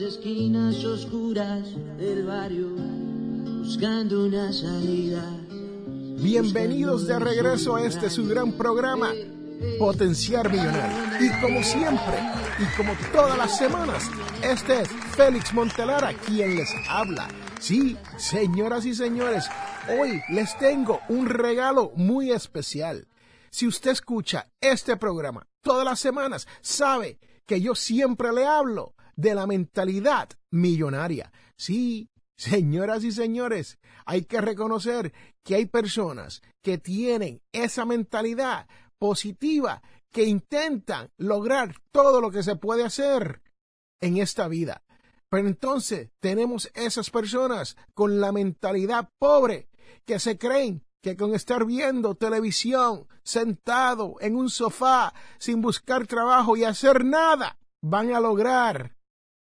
esquinas oscuras del barrio, buscando una salida. Bienvenidos de regreso a este su gran programa, Potenciar Millonario. Y como siempre, y como todas las semanas, este es Félix Montelara quien les habla. Sí, señoras y señores, hoy les tengo un regalo muy especial. Si usted escucha este programa todas las semanas, sabe que yo siempre le hablo de la mentalidad millonaria. Sí, señoras y señores, hay que reconocer que hay personas que tienen esa mentalidad positiva, que intentan lograr todo lo que se puede hacer en esta vida. Pero entonces tenemos esas personas con la mentalidad pobre que se creen que con estar viendo televisión, sentado en un sofá, sin buscar trabajo y hacer nada, van a lograr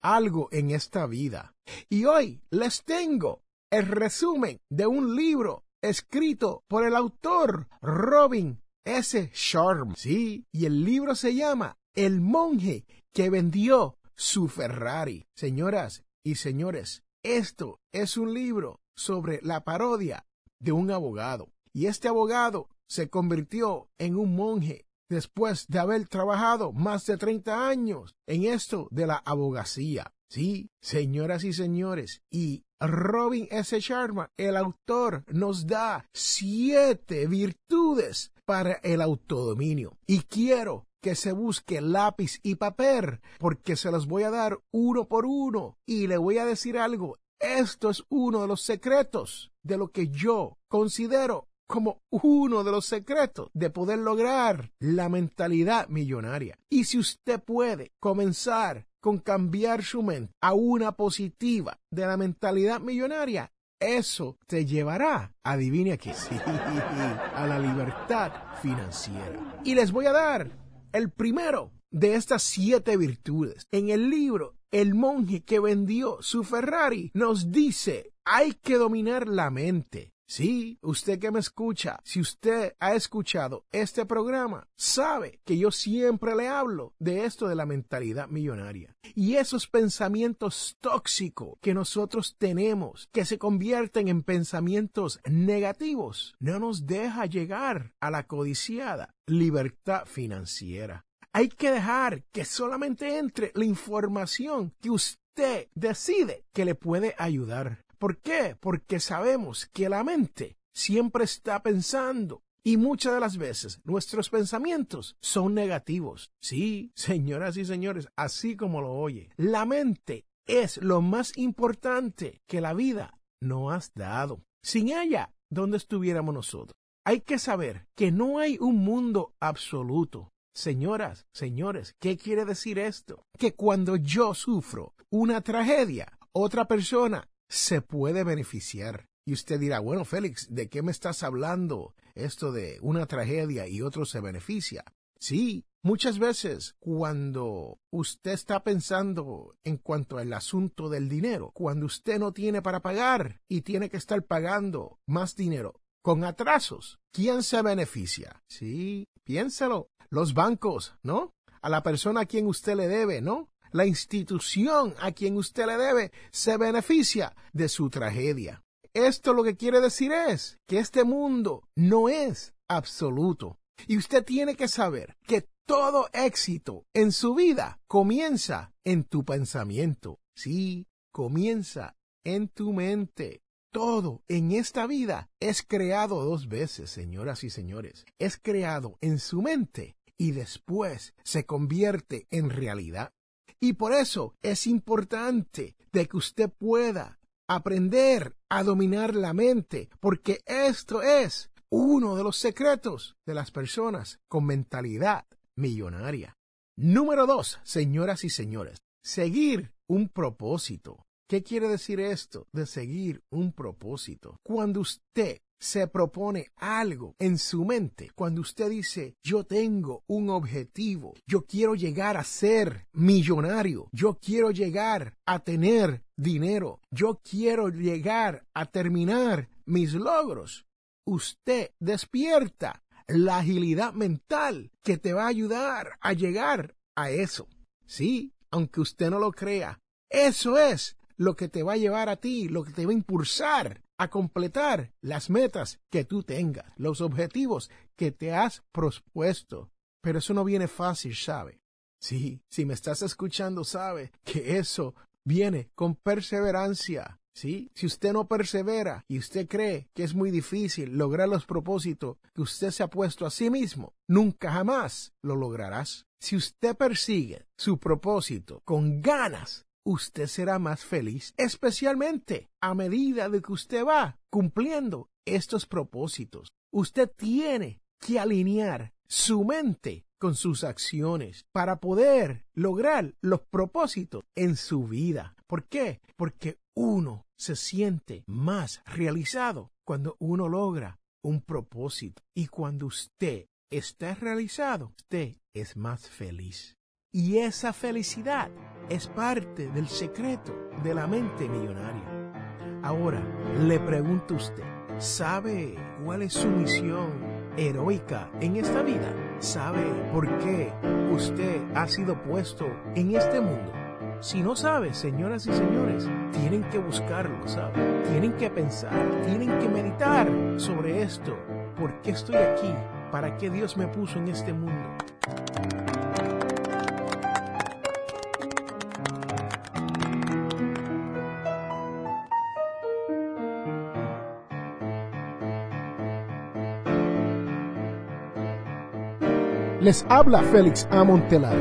algo en esta vida. Y hoy les tengo el resumen de un libro escrito por el autor Robin S. Sharma. Sí, y el libro se llama El monje que vendió su Ferrari. Señoras y señores, esto es un libro sobre la parodia de un abogado. Y este abogado se convirtió en un monje después de haber trabajado más de 30 años en esto de la abogacía. Sí, señoras y señores, y Robin S. Sharma, el autor, nos da siete virtudes para el autodominio. Y quiero que se busque lápiz y papel, porque se los voy a dar uno por uno. Y le voy a decir algo, esto es uno de los secretos de lo que yo considero como uno de los secretos de poder lograr la mentalidad millonaria. Y si usted puede comenzar con cambiar su mente a una positiva de la mentalidad millonaria, eso te llevará, adivine aquí, sí, a la libertad financiera. Y les voy a dar el primero de estas siete virtudes. En el libro El monje que vendió su Ferrari nos dice, hay que dominar la mente. Sí, usted que me escucha, si usted ha escuchado este programa, sabe que yo siempre le hablo de esto de la mentalidad millonaria. Y esos pensamientos tóxicos que nosotros tenemos, que se convierten en pensamientos negativos, no nos deja llegar a la codiciada libertad financiera. Hay que dejar que solamente entre la información que usted decide que le puede ayudar. ¿Por qué? Porque sabemos que la mente siempre está pensando y muchas de las veces nuestros pensamientos son negativos. Sí, señoras y señores, así como lo oye. La mente es lo más importante que la vida nos ha dado. Sin ella, ¿dónde estuviéramos nosotros? Hay que saber que no hay un mundo absoluto. Señoras, señores, ¿qué quiere decir esto? Que cuando yo sufro una tragedia, otra persona se puede beneficiar. Y usted dirá, bueno, Félix, ¿de qué me estás hablando? Esto de una tragedia y otro se beneficia. Sí, muchas veces cuando usted está pensando en cuanto al asunto del dinero, cuando usted no tiene para pagar y tiene que estar pagando más dinero con atrasos, ¿quién se beneficia? Sí, piénselo. Los bancos, ¿no? A la persona a quien usted le debe, ¿no? La institución a quien usted le debe se beneficia de su tragedia. Esto lo que quiere decir es que este mundo no es absoluto. Y usted tiene que saber que Todo éxito en su vida comienza en tu pensamiento. Sí, comienza en tu mente. Todo en esta vida es creado dos veces, señoras y señores. Es creado en su mente y después se convierte en realidad. Y por eso es importante de que usted pueda aprender a dominar la mente, porque esto es uno de los secretos de las personas con mentalidad millonaria. Número dos, señoras y señores, seguir un propósito. ¿Qué quiere decir esto de seguir un propósito? Cuando usted se propone algo en su mente, cuando usted dice, yo tengo un objetivo, yo quiero llegar a ser millonario, yo quiero llegar a tener dinero, yo quiero llegar a terminar mis logros, usted despierta la agilidad mental que te va a ayudar a llegar a eso. Sí, aunque usted no lo crea, eso es lo que te va a llevar a ti, lo que te va a impulsar a completar las metas que tú tengas, los objetivos que te has propuesto. Pero eso no viene fácil, ¿sabe? Sí, si me estás escuchando, sabe que eso viene con perseverancia. ¿Sí? Si usted no persevera y usted cree que es muy difícil lograr los propósitos que usted se ha puesto a sí mismo, nunca jamás lo lograrás. Si usted persigue su propósito con ganas, usted será más feliz, especialmente a medida de que usted va cumpliendo estos propósitos. Usted tiene que alinear su mente con sus acciones para poder lograr los propósitos en su vida. ¿Por qué? Porque uno se siente más realizado cuando uno logra un propósito y cuando usted está realizado, usted es más feliz. Y esa felicidad es parte del secreto de la mente millonaria. Ahora, le pregunto a usted, ¿sabe cuál es su misión heroica en esta vida? ¿Sabe por qué usted ha sido puesto en este mundo? Si no sabe, señoras y señores, tienen que buscarlo, ¿sabe? Tienen que pensar, tienen que meditar sobre esto. ¿Por qué estoy aquí? ¿Para qué Dios me puso en este mundo? Les habla Félix Amontelar.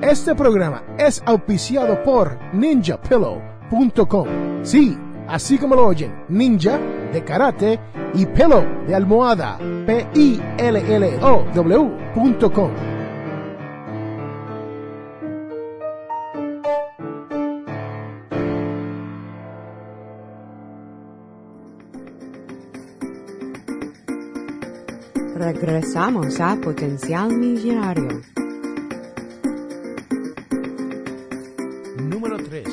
Este programa es auspiciado por ninjapillow.com. Sí, así como lo oyen, ninja de karate y pillow de almohada. P I L L O W.com. Regresamos a Potencial Millonario. Número 3.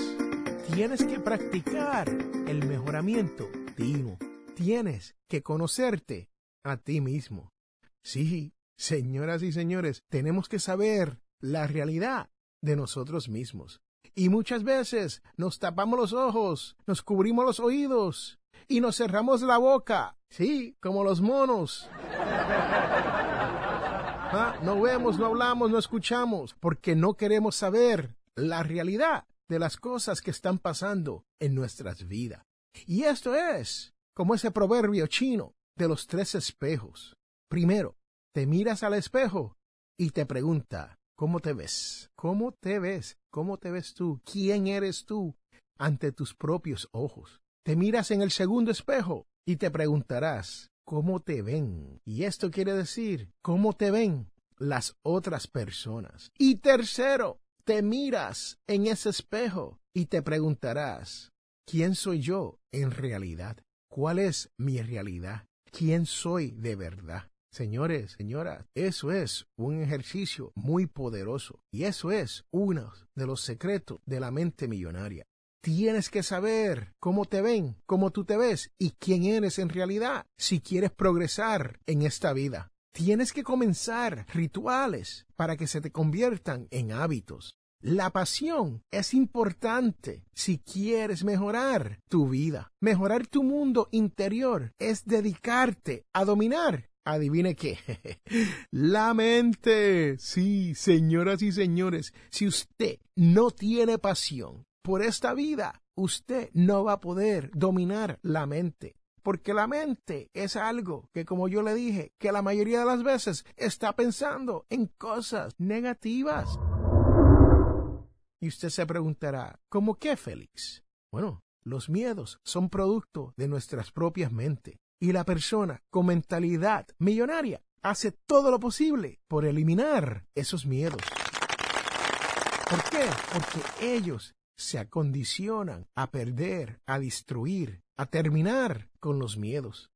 Tienes que practicar el mejoramiento continuo. Tienes que conocerte a ti mismo. Sí, señoras y señores, tenemos que saber la realidad de nosotros mismos. Y muchas veces nos tapamos los ojos, nos cubrimos los oídos y nos cerramos la boca. Sí, como los monos. Ah, no vemos, no hablamos, no escuchamos, porque no queremos saber la realidad de las cosas que están pasando en nuestras vidas. Y esto es como ese proverbio chino de los tres espejos. Primero, te miras al espejo y te pregunta, ¿cómo te ves? ¿Cómo te ves? ¿Cómo te ves tú? ¿Quién eres tú ante tus propios ojos? Te miras en el segundo espejo y te preguntarás, ¿cómo te ven? Y esto quiere decir, ¿cómo te ven las otras personas? Y tercero, te miras en ese espejo y te preguntarás, ¿quién soy yo en realidad? ¿Cuál es mi realidad? ¿Quién soy de verdad? Señores, señoras, eso es un ejercicio muy poderoso y eso es uno de los secretos de la mente millonaria. Tienes que saber cómo te ven, cómo tú te ves y quién eres en realidad si quieres progresar en esta vida. Tienes que comenzar rituales para que se te conviertan en hábitos. La pasión es importante si quieres mejorar tu vida. Mejorar tu mundo interior es dedicarte a dominar Adivine qué. La mente. Sí, señoras y señores, si usted no tiene pasión por esta vida, usted no va a poder dominar la mente. Porque la mente es algo que, como yo le dije, que la mayoría de las veces está pensando en cosas negativas. Y usted se preguntará, ¿cómo qué, Félix? Bueno, los miedos son producto de nuestras propias mentes. Y la persona con mentalidad millonaria hace todo lo posible por eliminar esos miedos. ¿Por qué? Porque ellos se acondicionan a perder, a destruir, a terminar con los miedos.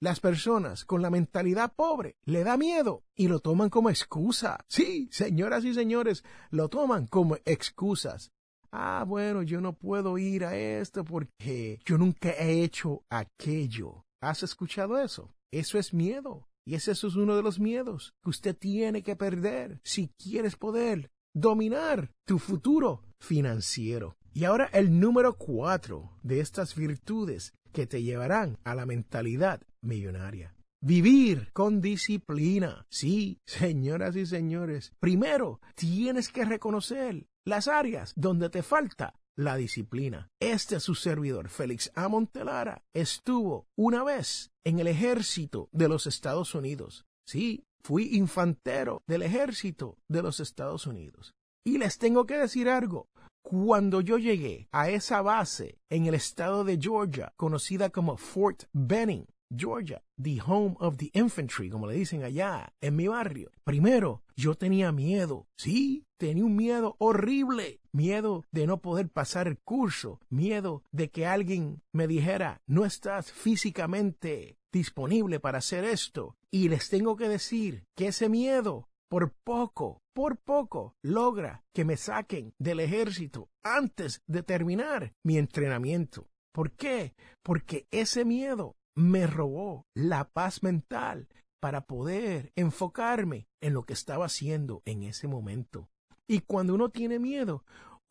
Las personas con la mentalidad pobre le da miedo y lo toman como excusa. Sí, señoras y señores, lo toman como excusas. Ah, bueno, yo no puedo ir a esto porque yo nunca he hecho aquello. ¿Has escuchado eso? Eso es miedo. Y ese es uno de los miedos que usted tiene que perder si quieres poder dominar tu futuro financiero. Y ahora el número cuatro de estas virtudes que te llevarán a la mentalidad millonaria. Vivir con disciplina. Sí, señoras y señores. Primero, tienes que reconocer las áreas donde te falta la disciplina. Este su servidor, Félix A. Montelara, estuvo una vez en el ejército de los Estados Unidos. Sí, fui infantero del ejército de los Estados Unidos. Y les tengo que decir algo. Cuando yo llegué a esa base en el estado de Georgia, conocida como Fort Benning, Georgia, the home of the infantry, como le dicen allá en mi barrio. Primero, yo tenía miedo. Sí, tenía un miedo horrible. Miedo de no poder pasar el curso. Miedo de que alguien me dijera, no estás físicamente disponible para hacer esto. Y les tengo que decir que ese miedo por poco, por poco, logra que me saquen del ejército antes de terminar mi entrenamiento. ¿Por qué? Porque ese miedo me robó la paz mental para poder enfocarme en lo que estaba haciendo en ese momento. Y cuando uno tiene miedo,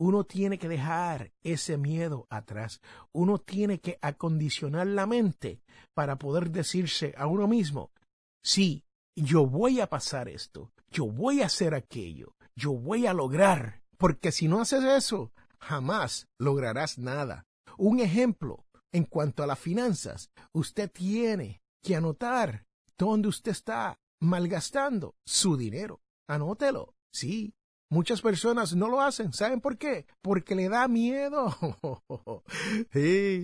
uno tiene que dejar ese miedo atrás. Uno tiene que acondicionar la mente para poder decirse a uno mismo, sí, yo voy a pasar esto, yo voy a hacer aquello, yo voy a lograr, porque si no haces eso, jamás lograrás nada. Un ejemplo, en cuanto a las finanzas, usted tiene que anotar dónde usted está malgastando su dinero. Anótelo. Sí, muchas personas no lo hacen. ¿Saben por qué? Porque le da miedo.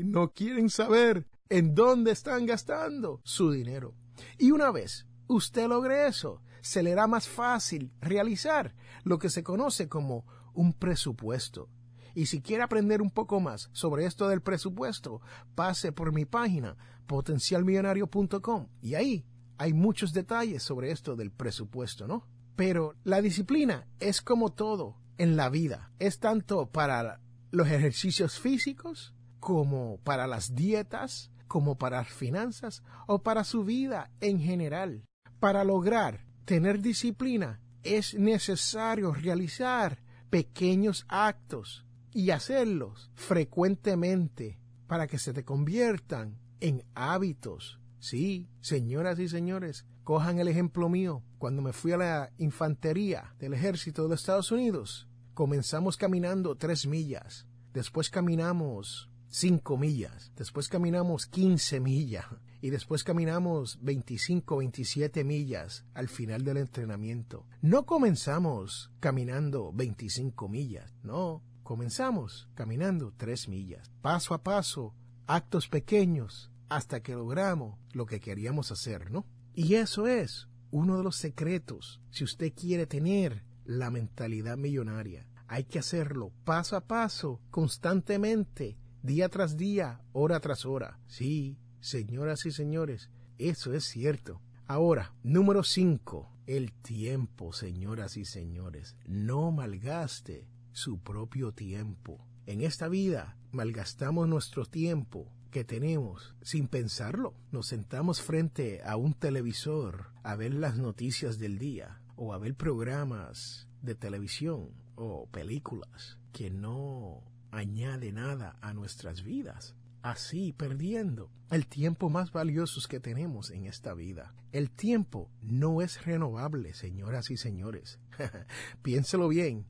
no quieren saber en dónde están gastando su dinero. Y una vez usted logre eso, se le hará más fácil realizar lo que se conoce como un presupuesto. Y si quiere aprender un poco más sobre esto del presupuesto, pase por mi página potencialmillonario.com y ahí hay muchos detalles sobre esto del presupuesto, ¿no? Pero la disciplina es como todo en la vida. Es tanto para los ejercicios físicos como para las dietas, como para las finanzas o para su vida en general. Para lograr tener disciplina es necesario realizar pequeños actos y hacerlos frecuentemente para que se te conviertan en hábitos. Sí, señoras y señores, cojan el ejemplo mío. Cuando me fui a la infantería del ejército de Estados Unidos, comenzamos caminando tres millas, después caminamos cinco millas, después caminamos quince millas, y después caminamos 25, 27 millas al final del entrenamiento. No comenzamos caminando 25 millas, no, comenzamos caminando 3 millas, paso a paso, actos pequeños, hasta que logramos lo que queríamos hacer, ¿no? Y eso es uno de los secretos si usted quiere tener la mentalidad millonaria. Hay que hacerlo paso a paso, constantemente, día tras día, hora tras hora. Sí, Señoras y señores, eso es cierto. Ahora, número 5. El tiempo, señoras y señores. No malgaste su propio tiempo. En esta vida malgastamos nuestro tiempo que tenemos sin pensarlo. Nos sentamos frente a un televisor a ver las noticias del día o a ver programas de televisión o películas que no añade nada a nuestras vidas. así perdiendo el tiempo más valioso que tenemos en esta vida. El tiempo no es renovable, señoras y señores. Piénselo bien.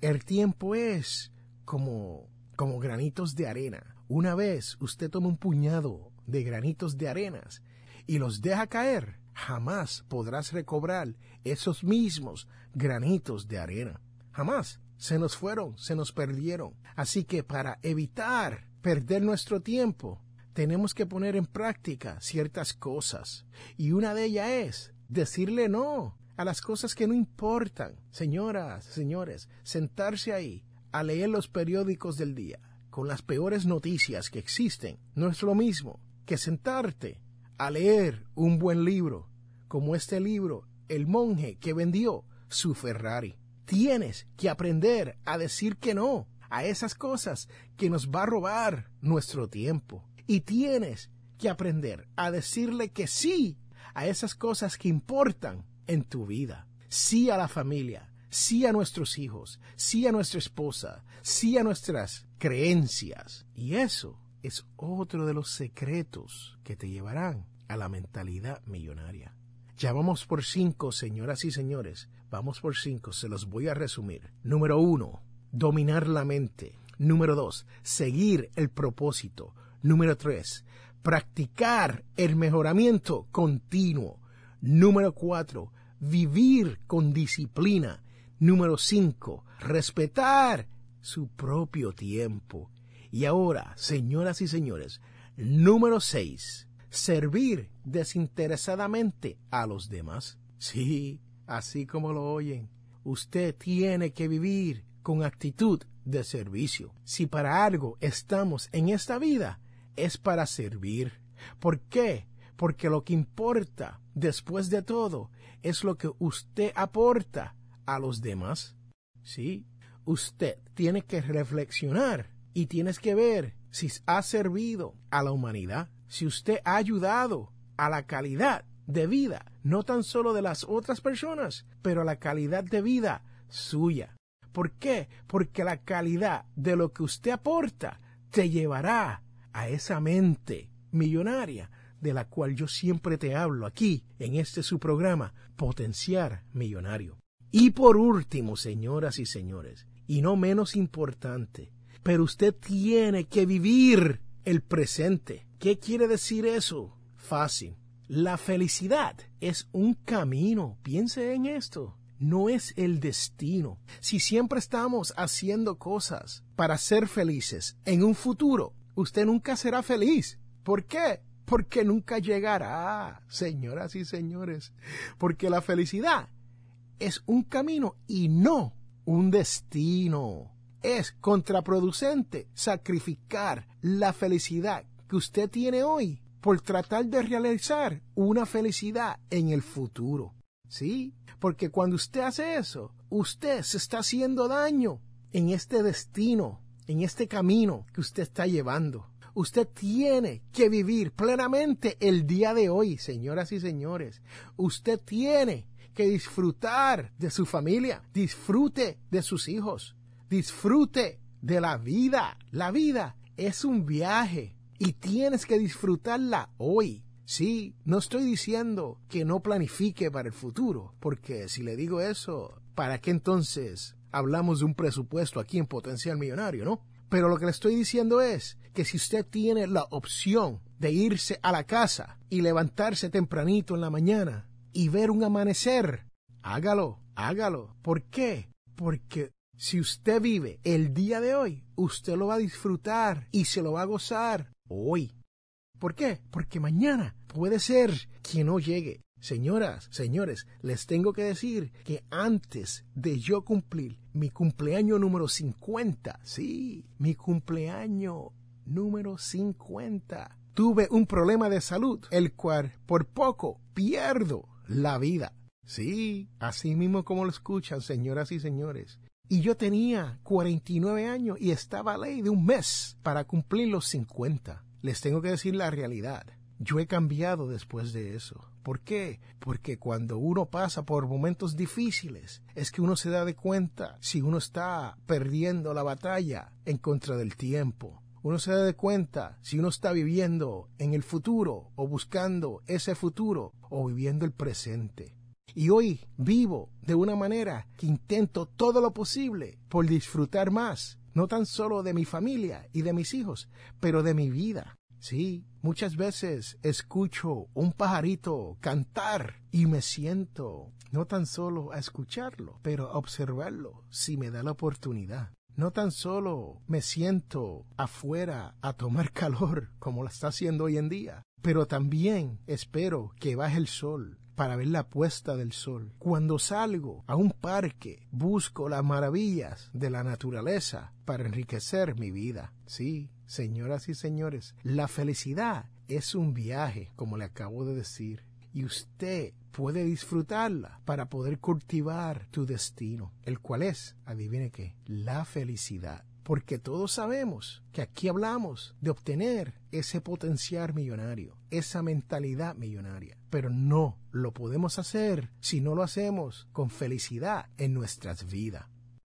El tiempo es como como granitos de arena. Una vez usted toma un puñado de granitos de arenas y los deja caer, jamás podrás recobrar esos mismos granitos de arena. Jamás. Se nos fueron, se nos perdieron. Así que para evitar perder nuestro tiempo, tenemos que poner en práctica ciertas cosas. Y una de ellas es decirle no a las cosas que no importan. Señoras, señores, sentarse ahí a leer los periódicos del día con las peores noticias que existen no es lo mismo que sentarte a leer un buen libro como este libro El monje que vendió su Ferrari. Tienes que aprender a decir que no a esas cosas que nos va a robar nuestro tiempo. Y tienes que aprender a decirle que sí a esas cosas que importan en tu vida. Sí a la familia, sí a nuestros hijos, sí a nuestra esposa, sí a nuestras creencias. Y eso es otro de los secretos que te llevarán a la mentalidad millonaria. Ya vamos por cinco, señoras y señores. Vamos por cinco, se los voy a resumir. Número uno, dominar la mente. Número dos, seguir el propósito. Número tres, practicar el mejoramiento continuo. Número cuatro, vivir con disciplina. Número cinco, respetar su propio tiempo. Y ahora, señoras y señores, número seis, servir desinteresadamente a los demás. Sí, así como lo oyen, usted tiene que vivir con actitud de servicio. Si para algo estamos en esta vida, es para servir. ¿Por qué? Porque lo que importa, después de todo, es lo que usted aporta a los demás. Sí, usted tiene que reflexionar y tienes que ver si ha servido a la humanidad, si usted ha ayudado a la calidad de vida, no tan solo de las otras personas, pero a la calidad de vida suya. ¿Por qué? Porque la calidad de lo que usted aporta te llevará a esa mente millonaria de la cual yo siempre te hablo aquí en este su programa Potenciar Millonario. Y por último, señoras y señores, y no menos importante, pero usted tiene que vivir el presente. ¿Qué quiere decir eso? Fácil. La felicidad es un camino. Piense en esto. No es el destino. Si siempre estamos haciendo cosas para ser felices en un futuro, usted nunca será feliz. ¿Por qué? Porque nunca llegará, señoras y señores. Porque la felicidad es un camino y no un destino. Es contraproducente sacrificar la felicidad que usted tiene hoy por tratar de realizar una felicidad en el futuro. ¿Sí? Porque cuando usted hace eso, usted se está haciendo daño en este destino, en este camino que usted está llevando. Usted tiene que vivir plenamente el día de hoy, señoras y señores. Usted tiene que disfrutar de su familia, disfrute de sus hijos, disfrute de la vida. La vida es un viaje y tienes que disfrutarla hoy. Sí, no estoy diciendo que no planifique para el futuro, porque si le digo eso, ¿para qué entonces hablamos de un presupuesto aquí en Potencial Millonario, no? Pero lo que le estoy diciendo es que si usted tiene la opción de irse a la casa y levantarse tempranito en la mañana y ver un amanecer, hágalo, hágalo. ¿Por qué? Porque si usted vive el día de hoy, usted lo va a disfrutar y se lo va a gozar hoy. ¿Por qué? Porque mañana puede ser que no llegue. Señoras, señores, les tengo que decir que antes de yo cumplir mi cumpleaños número 50, sí, mi cumpleaños número 50, tuve un problema de salud, el cual por poco pierdo la vida. Sí, así mismo como lo escuchan, señoras y señores. Y yo tenía 49 años y estaba a ley de un mes para cumplir los 50. Les tengo que decir la realidad. Yo he cambiado después de eso. ¿Por qué? Porque cuando uno pasa por momentos difíciles, es que uno se da de cuenta si uno está perdiendo la batalla en contra del tiempo uno se da cuenta si uno está viviendo en el futuro o buscando ese futuro o viviendo el presente. Y hoy vivo de una manera que intento todo lo posible por disfrutar más, no tan solo de mi familia y de mis hijos, pero de mi vida. Sí, muchas veces escucho un pajarito cantar y me siento no tan solo a escucharlo, pero a observarlo si me da la oportunidad. No tan solo me siento afuera a tomar calor como lo está haciendo hoy en día, pero también espero que baje el sol para ver la puesta del sol. Cuando salgo a un parque, busco las maravillas de la naturaleza para enriquecer mi vida. Sí, señoras y señores, la felicidad es un viaje, como le acabo de decir, y usted puede disfrutarla para poder cultivar tu destino, el cual es, adivine qué, la felicidad porque todos sabemos que aquí hablamos de obtener ese potencial millonario, esa mentalidad millonaria, pero no lo podemos hacer si no lo hacemos con felicidad en nuestras vidas.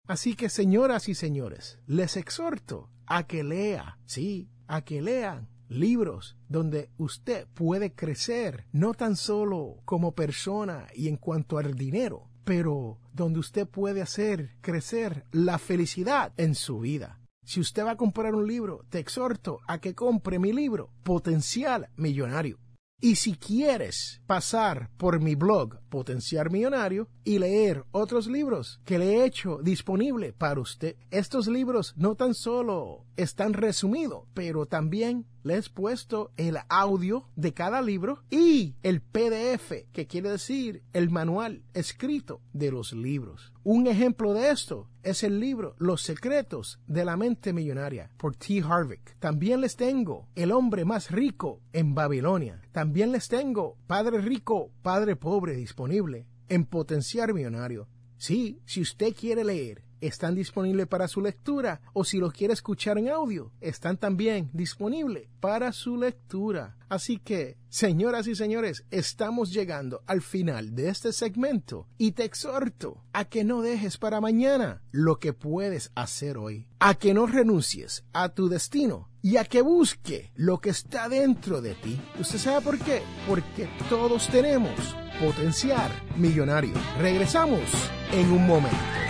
Así que señoras y señores, les exhorto a que lea, sí, a que lean libros donde usted puede crecer, no tan solo como persona y en cuanto al dinero, pero donde usted puede hacer crecer la felicidad en su vida. Si usted va a comprar un libro, te exhorto a que compre mi libro, Potencial Millonario. Y si quieres pasar por mi blog Potenciar Millonario y leer otros libros que le he hecho disponible para usted, estos libros no tan solo están resumidos, pero también le he puesto el audio de cada libro y el PDF, que quiere decir el manual escrito de los libros. Un ejemplo de esto es el libro Los secretos de la mente millonaria por T. Harvick. También les tengo El hombre más rico en Babilonia. También les tengo Padre rico, Padre pobre disponible en Potenciar Millonario. Sí, si usted quiere leer están disponibles para su lectura o si los quiere escuchar en audio, están también disponibles para su lectura. Así que, señoras y señores, estamos llegando al final de este segmento y te exhorto a que no dejes para mañana lo que puedes hacer hoy, a que no renuncies a tu destino y a que busque lo que está dentro de ti. ¿Usted sabe por qué? Porque todos tenemos potencial millonario. Regresamos en un momento.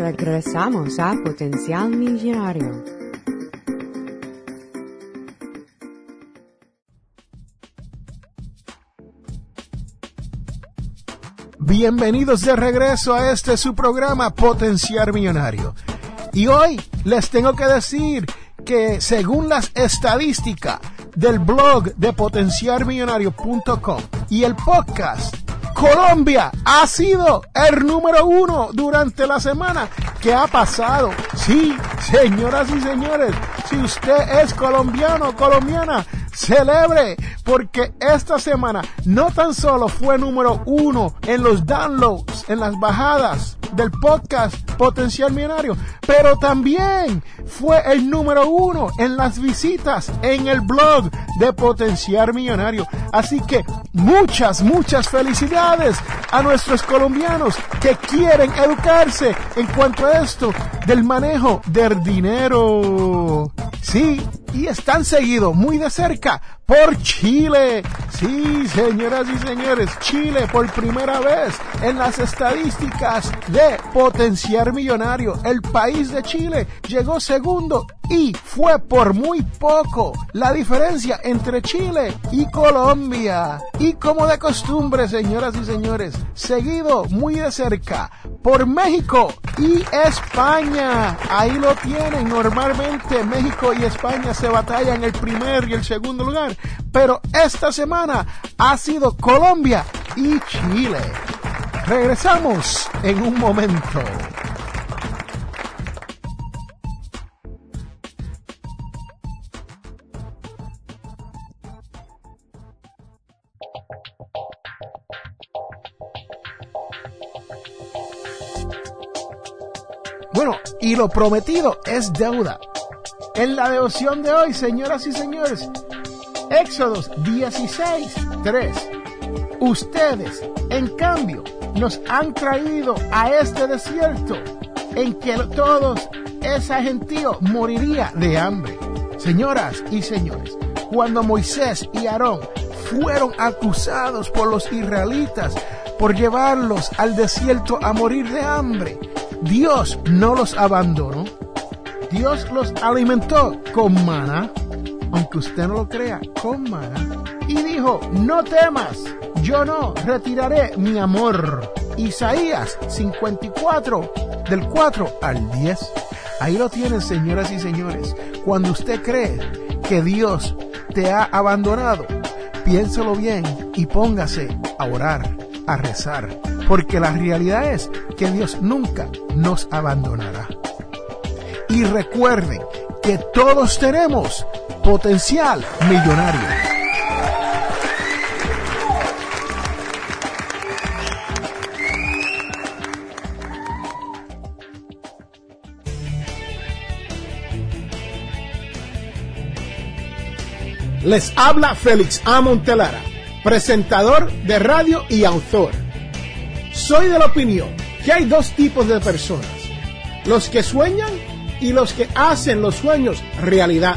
Regresamos a Potencial Millonario. Bienvenidos de regreso a este su programa Potenciar Millonario. Y hoy les tengo que decir que según las estadísticas del blog de potenciarmillonario.com y el podcast, Colombia ha sido el número uno durante la semana que ha pasado. Sí, señoras y señores, si usted es colombiano colombiana, celebre porque esta semana no tan solo fue número uno en los downloads, en las bajadas del podcast Potencial Millonario, pero también fue el número uno en las visitas en el blog de Potenciar Millonario. Así que muchas, muchas felicidades a nuestros colombianos que quieren educarse en cuanto a esto del manejo del dinero. Sí, y están seguidos muy de cerca por Chile. Sí, señoras y señores, Chile por primera vez en las estadísticas de potenciar millonario. El país de Chile llegó segundo y fue por muy poco la diferencia entre Chile y Colombia. Y como de costumbre, señoras y señores, seguido muy de cerca por México y España. Ahí lo tienen. Normalmente México y España se batallan el primer y el segundo lugar. Pero esta semana ha sido Colombia y Chile. Regresamos en un momento. Bueno, y lo prometido es deuda. En la devoción de hoy, señoras y señores, Éxodos 16, 3. Ustedes, en cambio, nos han traído a este desierto en que todos esa gentío moriría de hambre. Señoras y señores, cuando Moisés y Aarón fueron acusados por los israelitas por llevarlos al desierto a morir de hambre, Dios no los abandonó. Dios los alimentó con maná, aunque usted no lo crea, con. Y dijo, no temas, yo no retiraré mi amor. Isaías 54, del 4 al 10. Ahí lo tienen, señoras y señores. Cuando usted cree que Dios te ha abandonado, piénselo bien y póngase a orar, a rezar, porque la realidad es que Dios nunca nos abandonará. Y recuerden que todos tenemos potencial millonario. Les habla Félix A. Montelara, presentador de radio y autor. Soy de la opinión que hay dos tipos de personas, los que sueñan y los que hacen los sueños realidad.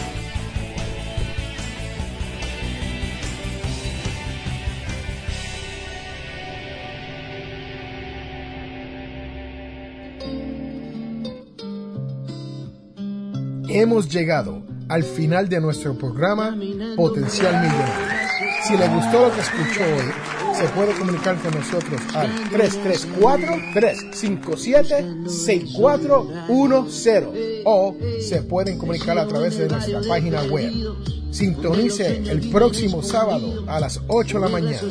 Hemos llegado al final de nuestro programa Potencial Millonario. Si le gustó lo que escuchó hoy, se puede comunicar con nosotros al 334-357-6410 o se pueden comunicar a través de nuestra página web Sintonice el próximo sábado a las 8 de la mañana.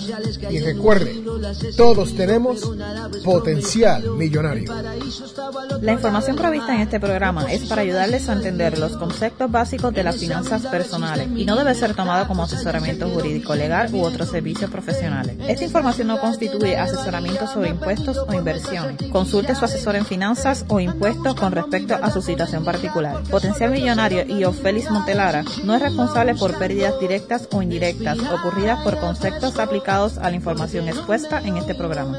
Y recuerde, todos tenemos potencial millonario. La información provista en este programa es para ayudarles a entender los conceptos básicos de las finanzas personales y no debe ser tomada como asesoramiento jurídico legal u otros servicios profesionales. Esta información no constituye asesoramiento sobre impuestos o inversiones. Consulte a su asesor en finanzas o impuestos con respecto a su situación particular. Potencial Millonario y Félix Montelara no es responsable por pérdidas directas o indirectas ocurridas por conceptos aplicados a la información expuesta en este programa.